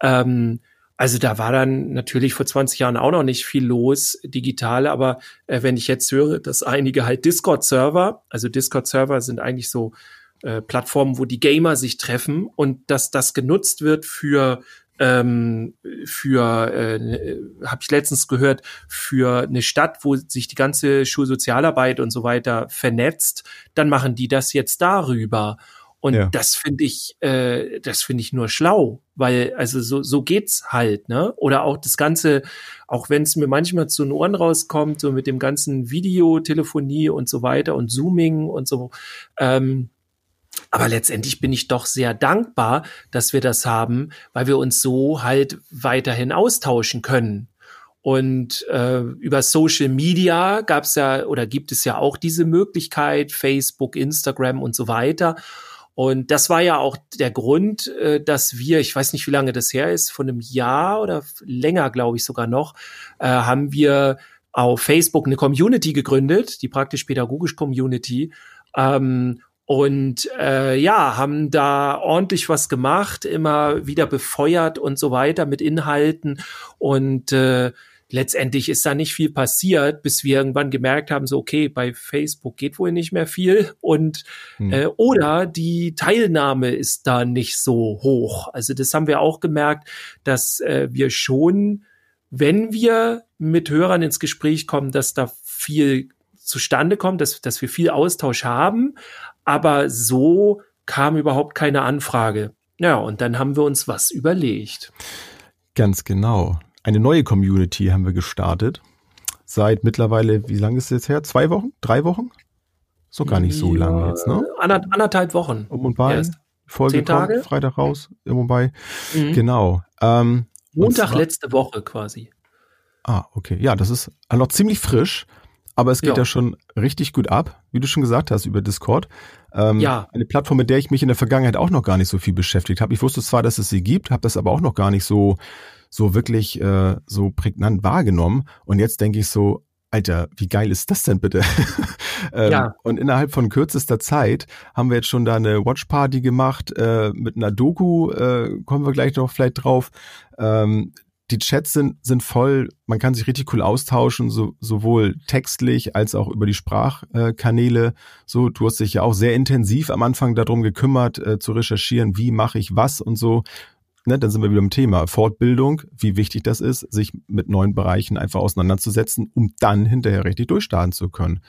C: Ähm, also da war dann natürlich vor 20 Jahren auch noch nicht viel los, digital, aber äh, wenn ich jetzt höre, dass einige halt Discord-Server, also Discord-Server sind eigentlich so äh, Plattformen, wo die Gamer sich treffen und dass das genutzt wird für ähm, für äh, habe ich letztens gehört für eine Stadt, wo sich die ganze Schulsozialarbeit und so weiter vernetzt, dann machen die das jetzt darüber. Und ja. das finde ich, äh, das finde ich nur schlau, weil also so so geht's halt, ne? Oder auch das ganze, auch wenn es mir manchmal zu den Ohren rauskommt, so mit dem ganzen Videotelefonie und so weiter und Zooming und so. Ähm, aber letztendlich bin ich doch sehr dankbar, dass wir das haben, weil wir uns so halt weiterhin austauschen können. Und äh, über Social Media gab es ja oder gibt es ja auch diese Möglichkeit, Facebook, Instagram und so weiter. Und das war ja auch der Grund, äh, dass wir, ich weiß nicht, wie lange das her ist, von einem Jahr oder länger, glaube ich sogar noch, äh, haben wir auf Facebook eine Community gegründet, die praktisch-pädagogisch Community. Ähm, und äh, ja, haben da ordentlich was gemacht, immer wieder befeuert und so weiter mit Inhalten und äh, letztendlich ist da nicht viel passiert, bis wir irgendwann gemerkt haben, so okay, bei Facebook geht wohl nicht mehr viel und hm. äh, oder die Teilnahme ist da nicht so hoch. Also das haben wir auch gemerkt, dass äh, wir schon, wenn wir mit Hörern ins Gespräch kommen, dass da viel zustande kommt, dass, dass wir viel Austausch haben, aber so kam überhaupt keine Anfrage. Ja, und dann haben wir uns was überlegt.
B: Ganz genau. Eine neue Community haben wir gestartet. Seit mittlerweile, wie lange ist es jetzt her? Zwei Wochen? Drei Wochen? So gar nicht so ja, lange jetzt, ne?
C: Ander, anderthalb Wochen.
B: Um und bei. Erst. Folge Zehn Tage? Kommt, Freitag raus, und bei. Mhm. Genau. Ähm,
C: Montag letzte Woche quasi.
B: Ah, okay. Ja, das ist noch ziemlich frisch. Aber es geht ja. ja. schon richtig gut ab, wie du schon gesagt hast, über Discord. Ähm, ja. Eine Plattform, mit der ich mich in der Vergangenheit auch noch gar nicht so viel beschäftigt habe. Ich wusste zwar, dass es sie gibt, habe das aber auch noch gar nicht so, so wirklich äh, so prägnant wahrgenommen. Und jetzt denke ich so, Alter, wie geil ist das denn bitte? ähm, ja. Und innerhalb von kürzester Zeit haben wir jetzt schon da eine Watchparty gemacht äh, mit einer Doku, äh, kommen wir gleich noch vielleicht drauf. Ähm, die Chats sind, sind voll, man kann sich richtig cool austauschen, so, sowohl textlich als auch über die Sprachkanäle. So, du hast dich ja auch sehr intensiv am Anfang darum gekümmert, äh, zu recherchieren, wie mache ich was und so. Ne, dann sind wir wieder im Thema Fortbildung, wie wichtig das ist, sich mit neuen Bereichen einfach auseinanderzusetzen, um dann hinterher richtig durchstarten zu können.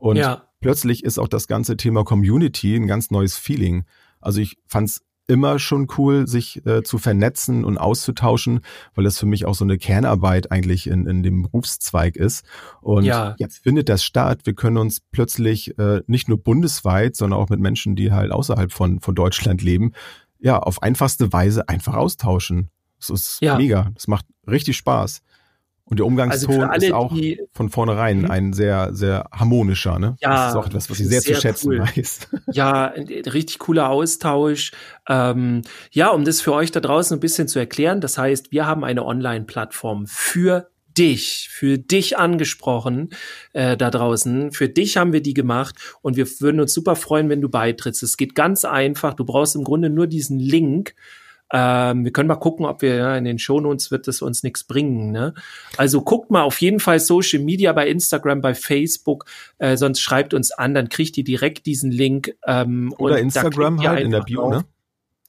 B: Und ja. plötzlich ist auch das ganze Thema Community ein ganz neues Feeling. Also ich fand's immer schon cool, sich äh, zu vernetzen und auszutauschen, weil das für mich auch so eine Kernarbeit eigentlich in, in dem Berufszweig ist. Und ja. jetzt findet das statt. Wir können uns plötzlich äh, nicht nur bundesweit, sondern auch mit Menschen, die halt außerhalb von, von Deutschland leben, ja, auf einfachste Weise einfach austauschen. Das ist ja. mega. Das macht richtig Spaß. Und der Umgangston also alle, ist auch die, von vornherein mhm. ein sehr, sehr harmonischer. Ne?
C: Ja,
B: das ist auch etwas, was ich sehr, sehr zu schätzen cool. weiß.
C: Ja, ein richtig cooler Austausch. Ähm, ja, um das für euch da draußen ein bisschen zu erklären, das heißt, wir haben eine Online-Plattform für dich, für dich angesprochen äh, da draußen. Für dich haben wir die gemacht und wir würden uns super freuen, wenn du beitrittst. Es geht ganz einfach. Du brauchst im Grunde nur diesen Link ähm, wir können mal gucken, ob wir ja, in den Shownotes wird es uns nichts bringen. Ne? Also guckt mal auf jeden Fall Social Media bei Instagram, bei Facebook, äh, sonst schreibt uns an, dann kriegt ihr direkt diesen Link. Ähm,
B: Oder Instagram halt in der Bio, ne?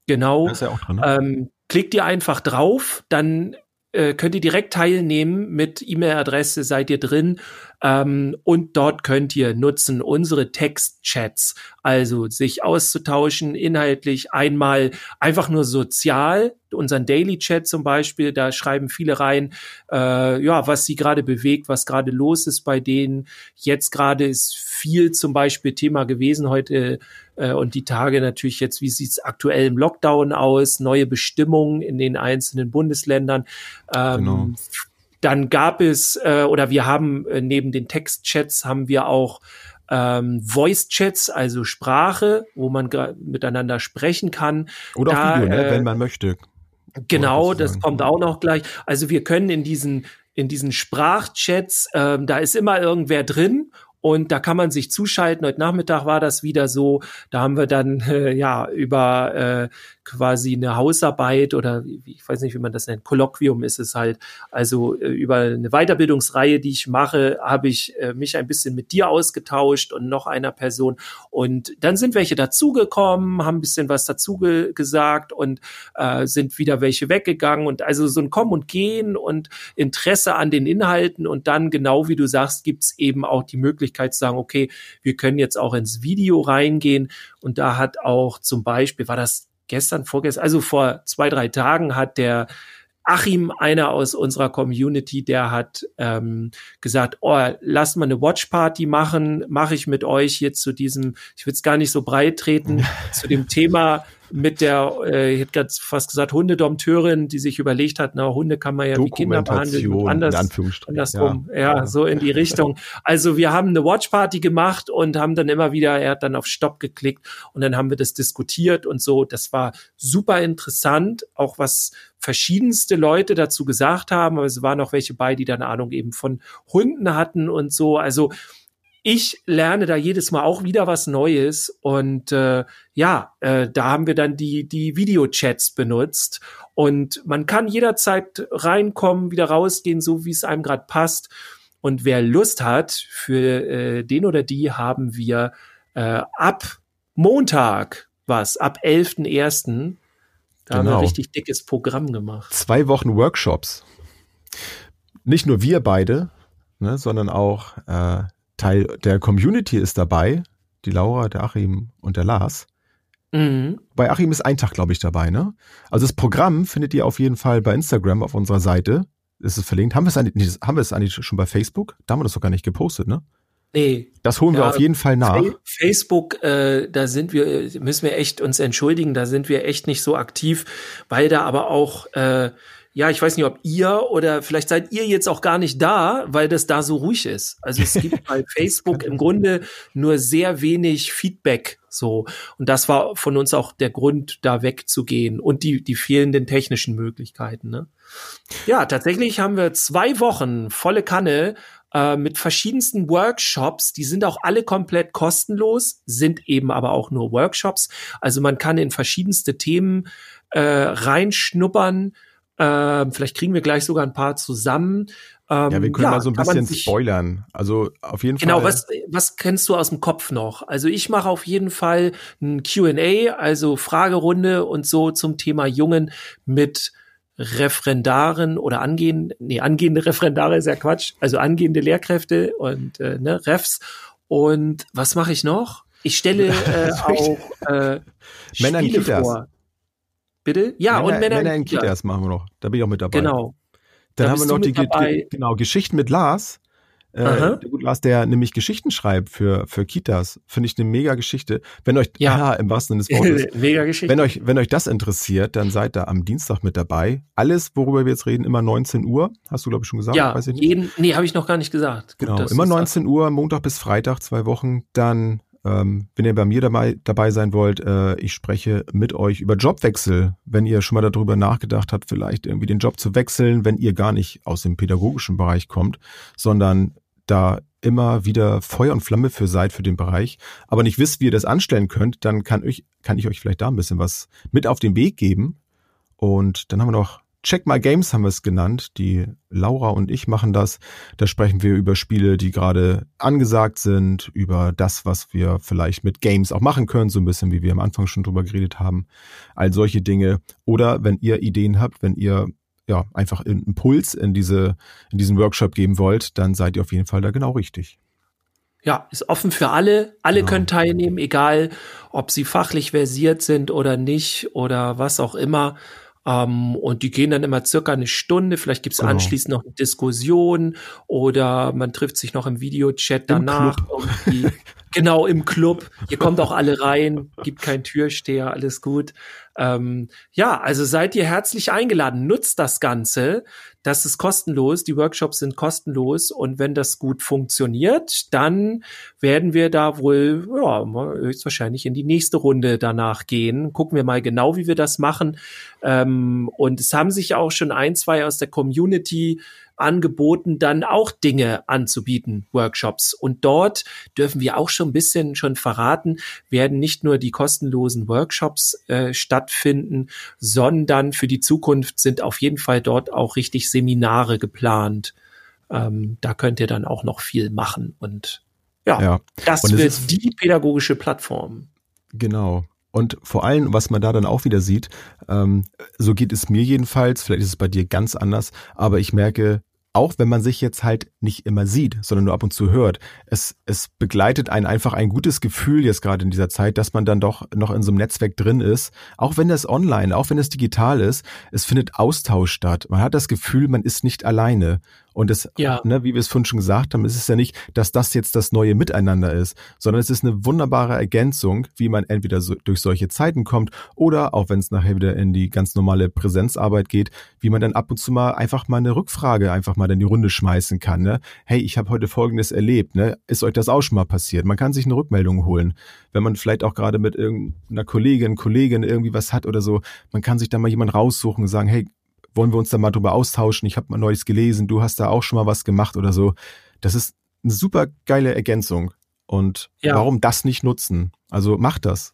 C: Genau. Da ist ja auch drin, ne? ähm, klickt ihr einfach drauf, dann äh, könnt ihr direkt teilnehmen mit E-Mail-Adresse, seid ihr drin ähm, und dort könnt ihr nutzen unsere Textchats, also sich auszutauschen inhaltlich einmal einfach nur sozial, unseren Daily Chat zum Beispiel, da schreiben viele rein, äh, ja, was sie gerade bewegt, was gerade los ist bei denen. Jetzt gerade ist viel zum Beispiel Thema gewesen heute äh, und die Tage natürlich jetzt, wie sieht's aktuell im Lockdown aus, neue Bestimmungen in den einzelnen Bundesländern. Ähm, genau. Dann gab es, äh, oder wir haben äh, neben den Textchats haben wir auch ähm, Voice-Chats, also Sprache, wo man miteinander sprechen kann.
B: Oder da, auch Video, ne, äh, wenn man möchte.
C: Genau, das kommt auch noch gleich. Also wir können in diesen in diesen Sprachchats, ähm, da ist immer irgendwer drin und da kann man sich zuschalten. Heute Nachmittag war das wieder so. Da haben wir dann äh, ja über äh, quasi eine Hausarbeit oder ich weiß nicht, wie man das nennt, Kolloquium ist es halt. Also äh, über eine Weiterbildungsreihe, die ich mache, habe ich äh, mich ein bisschen mit dir ausgetauscht und noch einer Person. Und dann sind welche dazugekommen, haben ein bisschen was dazu ge gesagt und äh, sind wieder welche weggegangen. Und also so ein Kommen und Gehen und Interesse an den Inhalten. Und dann, genau wie du sagst, gibt's eben auch die Möglichkeit zu sagen, okay, wir können jetzt auch ins Video reingehen. Und da hat auch zum Beispiel, war das gestern, vorgestern, also vor zwei, drei Tagen hat der Achim, einer aus unserer Community, der hat ähm, gesagt, oh, lasst mal eine Watchparty machen, mache ich mit euch jetzt zu diesem, ich will es gar nicht so breit treten, zu dem Thema mit der, äh, ich hätte gerade fast gesagt, Hundedompteurin, die sich überlegt hat, na, Hunde kann man ja wie Kinder behandeln. Anders, andersrum. Ja, ja, so in die Richtung. Also wir haben eine Watchparty gemacht und haben dann immer wieder, er hat dann auf Stopp geklickt und dann haben wir das diskutiert und so. Das war super interessant, auch was verschiedenste Leute dazu gesagt haben, aber es waren auch welche bei, die dann Ahnung eben von Hunden hatten und so. Also ich lerne da jedes Mal auch wieder was Neues und äh, ja, äh, da haben wir dann die die Videochats benutzt und man kann jederzeit reinkommen, wieder rausgehen, so wie es einem gerade passt. Und wer Lust hat, für äh, den oder die haben wir äh, ab Montag was, ab 11.01. Da genau. haben wir ein genau. richtig dickes Programm gemacht.
B: Zwei Wochen Workshops. Nicht nur wir beide, ne, sondern auch äh, Teil der Community ist dabei. Die Laura, der Achim und der Lars. Mhm. Bei Achim ist ein Tag, glaube ich, dabei, ne? Also das Programm findet ihr auf jeden Fall bei Instagram auf unserer Seite. Ist es verlinkt. Haben wir es eigentlich, haben wir es eigentlich schon bei Facebook? Da haben wir das doch gar nicht gepostet, ne?
C: Nee.
B: Das holen wir auf jeden Fall nach.
C: Facebook, äh, da sind wir, müssen wir echt uns entschuldigen, da sind wir echt nicht so aktiv, weil da aber auch äh, ja, ich weiß nicht, ob ihr oder vielleicht seid ihr jetzt auch gar nicht da, weil das da so ruhig ist. Also es gibt bei Facebook im Grunde nur sehr wenig Feedback so. Und das war von uns auch der Grund, da wegzugehen und die, die fehlenden technischen Möglichkeiten. Ne? Ja, tatsächlich haben wir zwei Wochen volle Kanne äh, mit verschiedensten Workshops. Die sind auch alle komplett kostenlos, sind eben aber auch nur Workshops. Also man kann in verschiedenste Themen äh, reinschnuppern ähm, vielleicht kriegen wir gleich sogar ein paar zusammen.
B: Ähm, ja, wir können ja, mal so ein bisschen spoilern. Also auf jeden
C: genau,
B: Fall.
C: Genau, was, was kennst du aus dem Kopf noch? Also ich mache auf jeden Fall ein QA, also Fragerunde und so zum Thema Jungen mit Referendaren oder angehende, nee, angehende Referendare ist ja Quatsch, also angehende Lehrkräfte und äh, ne, Refs. Und was mache ich noch? Ich stelle äh, auch äh,
B: Männern Kitas. vor.
C: Bitte? Ja,
B: Männer,
C: und Männer,
B: Männer in Kitas machen wir noch. Da bin ich auch mit dabei.
C: Genau.
B: Dann
C: Da
B: haben wir noch die. Ge- genau, Geschichten mit Lars. Äh, der gute Lars, der nämlich Geschichten schreibt für, für Kitas. Finde ich eine mega Geschichte. Wenn euch,
C: Ja.
B: ja, im wahrsten Sinne des Wortes.
C: Mega Geschichte.
B: Wenn euch, wenn euch das interessiert, dann seid da am Dienstag mit dabei. Alles, worüber wir jetzt reden, immer 19 Uhr. Hast du, glaube ich, schon gesagt?
C: ja, jeden, nee, habe ich noch gar nicht gesagt. Gut,
B: Genau, immer
C: du's
B: 19 Uhr, Montag bis Freitag, zwei Wochen. Dann, ähm, wenn ihr bei mir dabei, dabei sein wollt, äh, ich spreche mit euch über Jobwechsel. Wenn ihr schon mal darüber nachgedacht habt, vielleicht irgendwie den Job zu wechseln, wenn ihr gar nicht aus dem pädagogischen Bereich kommt, sondern da immer wieder Feuer und Flamme für seid für den Bereich, aber nicht wisst, wie ihr das anstellen könnt, dann kann ich, kann ich euch vielleicht da ein bisschen was mit auf den Weg geben. Und dann haben wir noch Check My Games haben wir es genannt. Die Laura und ich machen das. Da sprechen wir über Spiele, die gerade angesagt sind, über das, was wir vielleicht mit Games auch machen können, so ein bisschen wie wir am Anfang schon drüber geredet haben. All solche Dinge. Oder wenn ihr Ideen habt, wenn ihr ja einfach einen Impuls in diese in diesen Workshop geben wollt, dann seid ihr auf jeden Fall da genau richtig.
C: Ja, ist offen für alle. Alle
B: Genau.
C: können teilnehmen, egal ob sie fachlich versiert sind oder nicht oder was auch immer. Ähm, und die gehen dann immer circa eine Stunde. Vielleicht gibt's
B: Genau.
C: anschließend noch eine Diskussion oder man trifft sich noch im Videochat
B: Im
C: danach. irgendwie. genau, im Club. Ihr kommt auch alle rein, gibt keinen Türsteher, alles gut. Ähm, ja, also seid ihr herzlich eingeladen. Nutzt das Ganze. Das ist kostenlos. Die Workshops sind kostenlos. Und wenn das gut funktioniert, dann werden wir da wohl, ja, höchstwahrscheinlich in die nächste Runde danach gehen. Gucken wir mal genau, wie wir das machen. Ähm, und es haben sich auch schon ein, zwei aus der Community angeboten, dann auch Dinge anzubieten, Workshops. Und dort dürfen wir auch schon ein bisschen schon verraten, werden nicht nur die kostenlosen Workshops äh, stattfinden, sondern für die Zukunft sind auf jeden Fall dort auch richtig Seminare geplant. Ähm, da könnt ihr dann auch noch viel machen. Und ja,
B: Ja.
C: das
B: Und
C: wird die pädagogische Plattform.
B: Genau. Und vor allem, was man da dann auch wieder sieht, ähm, so geht es mir jedenfalls, vielleicht ist es bei dir ganz anders, aber ich merke, auch wenn man sich jetzt halt nicht immer sieht, sondern nur ab und zu hört, es, es begleitet einen einfach ein gutes Gefühl jetzt gerade in dieser Zeit, dass man dann doch noch in so einem Netzwerk drin ist, auch wenn das online, auch wenn es digital ist, es findet Austausch statt. Man hat das Gefühl, man ist nicht alleine. Und es,
C: Ja.
B: ne, wie wir es vorhin schon gesagt haben, es ist ja nicht, dass das jetzt das neue Miteinander ist, sondern es ist eine wunderbare Ergänzung, wie man entweder so durch solche Zeiten kommt oder auch wenn es nachher wieder in die ganz normale Präsenzarbeit geht, wie man dann ab und zu mal einfach mal eine Rückfrage einfach mal in die Runde schmeißen kann. Ne? Hey, ich habe heute Folgendes erlebt. Ne? Ist euch das auch schon mal passiert? Man kann sich eine Rückmeldung holen, wenn man vielleicht auch gerade mit irgendeiner Kollegin, Kollegin irgendwie was hat oder so. Man kann sich da mal jemand raussuchen und sagen, hey, wollen wir uns da mal drüber austauschen? Ich habe mal neues gelesen, du hast da auch schon mal was gemacht oder so. Das ist eine super geile Ergänzung. Und
C: Ja.
B: warum das nicht nutzen? Also macht das.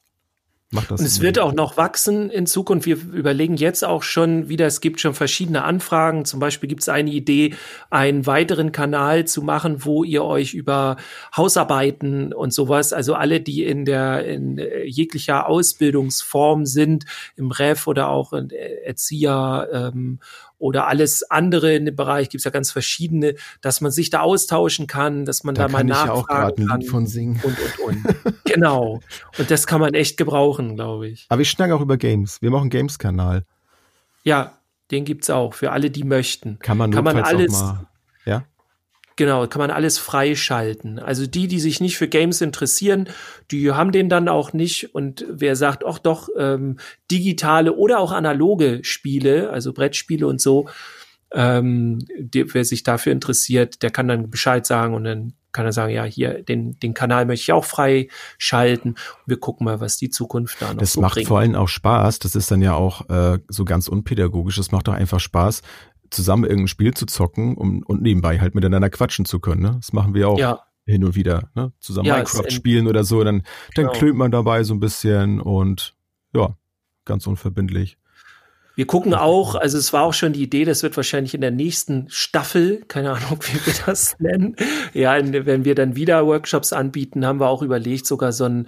B: Macht das.
C: Und es wird auch noch wachsen in Zukunft. Wir überlegen jetzt auch schon wieder, es gibt schon verschiedene Anfragen. Zum Beispiel gibt es eine Idee, einen weiteren Kanal zu machen, wo ihr euch über Hausarbeiten und sowas, also alle, die in der in äh, jeglicher Ausbildungsform sind, im Ref oder auch in äh, Erzieher ähm, oder alles andere in dem Bereich, gibt es ja ganz verschiedene, dass man sich da austauschen kann, dass man da,
B: da
C: mal
B: ich ja
C: nachfragen
B: gerade ein
C: kann.
B: Lied von singen.
C: und, und, und. genau. Und das kann man echt gebrauchen, glaube ich.
B: Aber wir schnacken auch über Games. Wir machen einen Games-Kanal.
C: Ja, den gibt's auch für alle, die möchten.
B: Kann man
C: Kann man alles-
B: auch mal. Ja?
C: Genau, kann man alles freischalten. Also die, die sich nicht für Games interessieren, die haben den dann auch nicht. Und wer sagt, ach doch, ähm, digitale oder auch analoge Spiele, also Brettspiele und so, ähm, die, wer sich dafür interessiert, der kann dann Bescheid sagen und dann kann er sagen, ja, hier, den, den Kanal möchte ich auch freischalten. Wir gucken mal, was die Zukunft da noch
B: Das
C: so
B: macht
C: bringt.
B: vor allem auch Spaß. Das ist dann ja auch äh, so ganz unpädagogisch. Es macht doch einfach Spaß, zusammen irgendein Spiel zu zocken um, und nebenbei halt miteinander quatschen zu können. Ne? Das machen wir auch
C: Ja,
B: hin und wieder. Ne? Zusammen
C: Ja,
B: Minecraft spielen oder so. Dann, dann
C: Genau.
B: klönt man dabei so ein bisschen und ja, ganz unverbindlich.
C: Wir gucken auch, also es war auch schon die Idee, das wird wahrscheinlich in der nächsten Staffel, keine Ahnung, wie wir das nennen. Ja, wenn wir dann wieder Workshops anbieten, haben wir auch überlegt, sogar so ein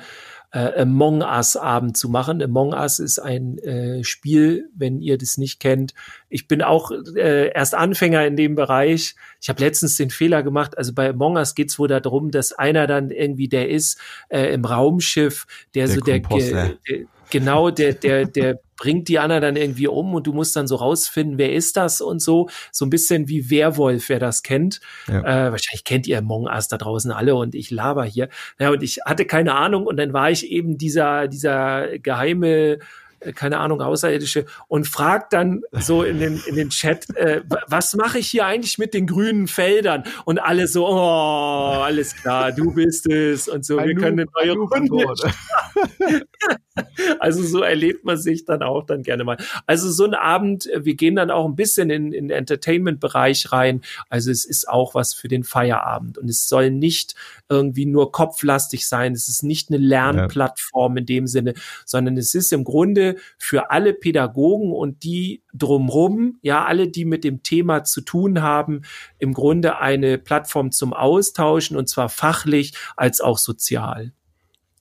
C: äh, Among Us Abend zu machen. Among Us ist ein äh, Spiel, wenn ihr das nicht kennt. Ich bin auch äh, erst Anfänger in dem Bereich. Ich habe letztens den Fehler gemacht. Also bei Among Us geht's wohl darum, dass einer dann irgendwie der ist äh, im Raumschiff, der,
B: Der
C: so der, ge- der genau der der der bringt die Anna dann irgendwie um und du musst dann so rausfinden, wer ist das und so. So ein bisschen wie Werwolf, wer das kennt. Ja. Äh, wahrscheinlich kennt ihr Among Us da draußen alle und ich laber hier. Ja, und ich hatte keine Ahnung und dann war ich eben dieser, dieser geheime keine Ahnung, Außerirdische und fragt dann so in den, in den Chat, äh, was mache ich hier eigentlich mit den grünen Feldern? Und alle so, oh, alles klar, du bist es und so, wir können eine neue Runde. also so erlebt man sich dann auch dann gerne mal. Also so ein Abend, äh, wir gehen dann auch ein bisschen in, in Entertainment-Bereich rein. Also es ist auch was für den Feierabend und es soll nicht irgendwie nur kopflastig sein. Es ist nicht eine Lernplattform ja. in dem Sinne, sondern es ist im Grunde für alle Pädagogen und die drumrum, ja, alle, die mit dem Thema zu tun haben, im Grunde eine Plattform zum Austauschen und zwar fachlich als auch sozial.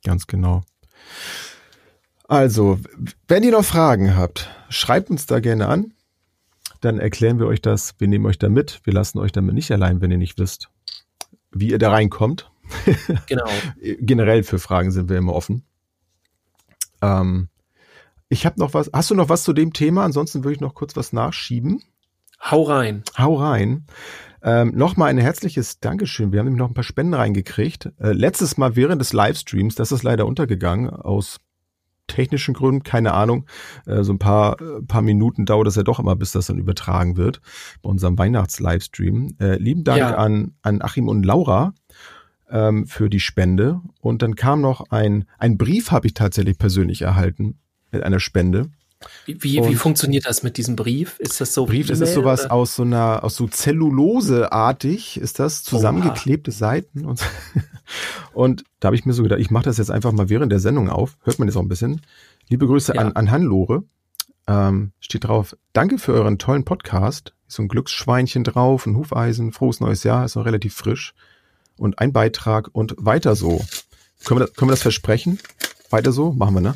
B: Ganz genau. Also, wenn ihr noch Fragen habt, schreibt uns da gerne an. Dann erklären wir euch das. Wir nehmen euch da mit. Wir lassen euch damit nicht allein, wenn ihr nicht wisst, wie ihr da reinkommt.
C: Genau.
B: Generell für Fragen sind wir immer offen. Ähm, ich habe noch was. Hast du noch was zu dem Thema? Ansonsten würde ich noch kurz was nachschieben.
C: Hau rein.
B: Hau rein. Ähm, Nochmal ein herzliches Dankeschön. Wir haben nämlich noch ein paar Spenden reingekriegt. Äh, letztes Mal während des Livestreams, das ist leider untergegangen aus technischen Gründen, keine Ahnung. Äh, so ein paar, äh, paar Minuten dauert es ja doch immer, bis das dann übertragen wird bei unserem Weihnachts-Livestream. Äh, lieben Dank ja. an, an Achim und Laura ähm, für die Spende. Und dann kam noch ein, ein Brief, habe ich tatsächlich persönlich erhalten mit einer Spende.
C: Wie, wie, wie, funktioniert das mit diesem Brief? Ist das so?
B: Brief, das ist sowas oder? aus so einer, aus so Zellulose-artig, ist das, zusammengeklebte Oha. Seiten und, und da habe ich mir so gedacht, ich mache das jetzt einfach mal während der Sendung auf. Hört man jetzt auch ein bisschen. Liebe Grüße ja. an, an Hannelore. Ähm, steht drauf, danke für euren tollen Podcast. so ein Glücksschweinchen drauf, ein Hufeisen, frohes neues Jahr, ist noch relativ frisch. Und ein Beitrag und weiter so. Können wir das, können wir das versprechen? Weiter so? Machen wir, ne?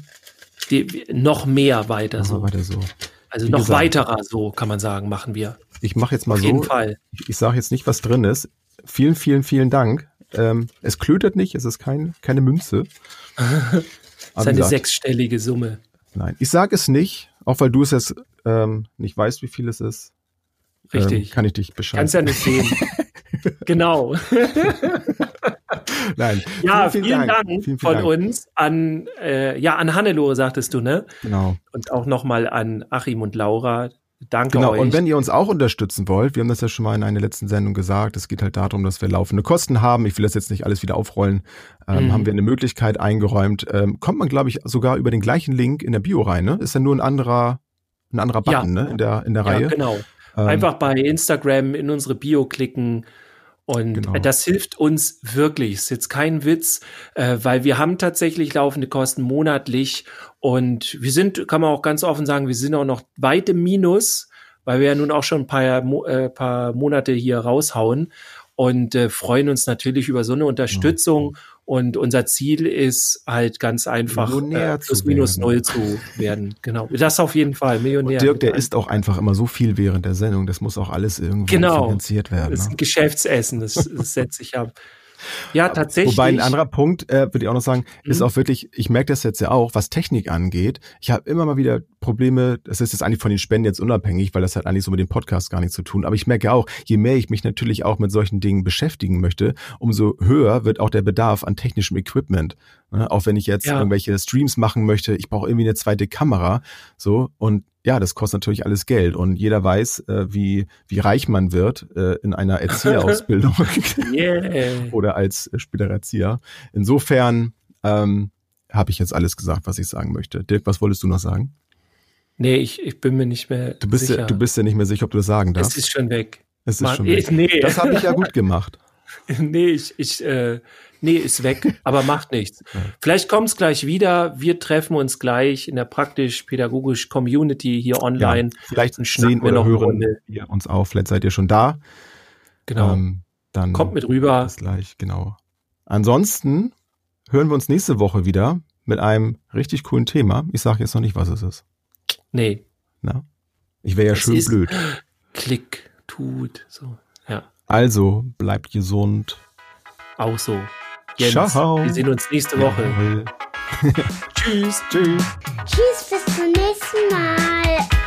C: die, noch mehr weiter
B: so. Weiter so.
C: Also Wie noch gesagt, weiterer so, kann man sagen, machen wir.
B: Ich mache jetzt mal
C: Auf
B: so.
C: Auf jeden Fall.
B: Ich, ich sage jetzt nicht, was drin ist. Vielen, vielen, vielen Dank. Ähm, es klötert nicht, es ist kein, keine Münze.
C: das ist eine sechsstellige Summe.
B: Nein, ich sage es nicht, auch weil du es jetzt ähm, nicht weißt, wie viel es ist.
C: Richtig.
B: Ähm, kann ich dich bescheiden.
C: Kannst ja nicht sehen. Genau.
B: Nein.
C: Ja, vielen, vielen, Dank, Dank vielen, von Dank. uns an, äh, ja, an Hannelore, sagtest du, ne?
B: Genau.
C: Und auch nochmal an Achim und Laura. Danke
B: genau,
C: euch.
B: und wenn ihr uns auch unterstützen wollt, wir haben das ja schon mal in einer letzten Sendung gesagt, es geht halt darum, dass wir laufende Kosten haben. Ich will das jetzt nicht alles wieder aufrollen. Ähm, mhm. Haben wir eine Möglichkeit eingeräumt. Ähm, kommt man, glaube ich, sogar über den gleichen Link in der Bio rein, ne? Ist ja nur ein anderer, ein anderer Button, ja. ne? In der, in der ja, Reihe.
C: genau. Ähm, Einfach bei Instagram in unsere Bio klicken und genau. das hilft uns wirklich. Ist jetzt kein Witz, äh, weil wir haben tatsächlich laufende Kosten monatlich und wir sind, kann man auch ganz offen sagen, wir sind auch noch weit im Minus, weil wir ja nun auch schon ein paar, äh, paar Monate hier raushauen und äh, freuen uns natürlich über so eine Unterstützung. Ja. Und unser Ziel ist halt ganz einfach,
B: Millionär äh,
C: plus minus null zu werden. Genau. Das auf jeden Fall, Millionär.
B: Und Dirk, der isst auch einfach immer so viel während der Sendung. Das muss auch alles irgendwie
C: genau.
B: finanziert werden.
C: Das ist ein ne? Geschäftsessen, das, das setze ich ab. Ja, tatsächlich.
B: Wobei ein anderer Punkt, äh, würde ich auch noch sagen, mhm. ist auch wirklich, ich merke das jetzt ja auch, was Technik angeht. Ich habe immer mal wieder Probleme, das ist jetzt eigentlich von den Spenden jetzt unabhängig, weil das hat eigentlich so mit dem Podcast gar nichts zu tun. Aber ich merke auch, je mehr ich mich natürlich auch mit solchen Dingen beschäftigen möchte, umso höher wird auch der Bedarf an technischem Equipment. Ne? Auch wenn ich jetzt ja. irgendwelche Streams machen möchte, ich brauche irgendwie eine zweite Kamera. So, und ja, das kostet natürlich alles Geld und jeder weiß, äh, wie, wie reich man wird äh, in einer Erzieherausbildung yeah. oder als späterer Erzieher. Insofern ähm, habe ich jetzt alles gesagt, was ich sagen möchte. Dirk, was wolltest du noch sagen?
C: Nee, ich, ich bin mir nicht mehr
B: du bist
C: sicher.
B: Ja, du bist ja nicht mehr sicher, ob du das sagen darfst.
C: Es ist schon weg.
B: Es ist Mann, schon weg. Nee. Das habe ich ja gut gemacht.
C: nee, ich, ich äh, nee, ist weg, aber macht nichts. Vielleicht kommt es gleich wieder. Wir treffen uns gleich in der praktisch-pädagogisch Community hier online.
B: Ja, vielleicht sehen wir noch hören wir uns auch. Vielleicht seid ihr schon da.
C: Genau. Ähm,
B: dann
C: kommt mit rüber.
B: Bis gleich, genau. Ansonsten hören wir uns nächste Woche wieder mit einem richtig coolen Thema. Ich sage jetzt noch nicht, was es ist.
C: Nee.
B: Na? Ich wäre ja es schön blöd.
C: Klick, tut, so. Ja.
B: Also, bleibt gesund.
C: Auch so.
B: Jens. Ciao.
C: Wir sehen uns nächste Woche. Jawohl. tschüss.
B: Tschüss.
A: Tschüss, bis zum nächsten Mal.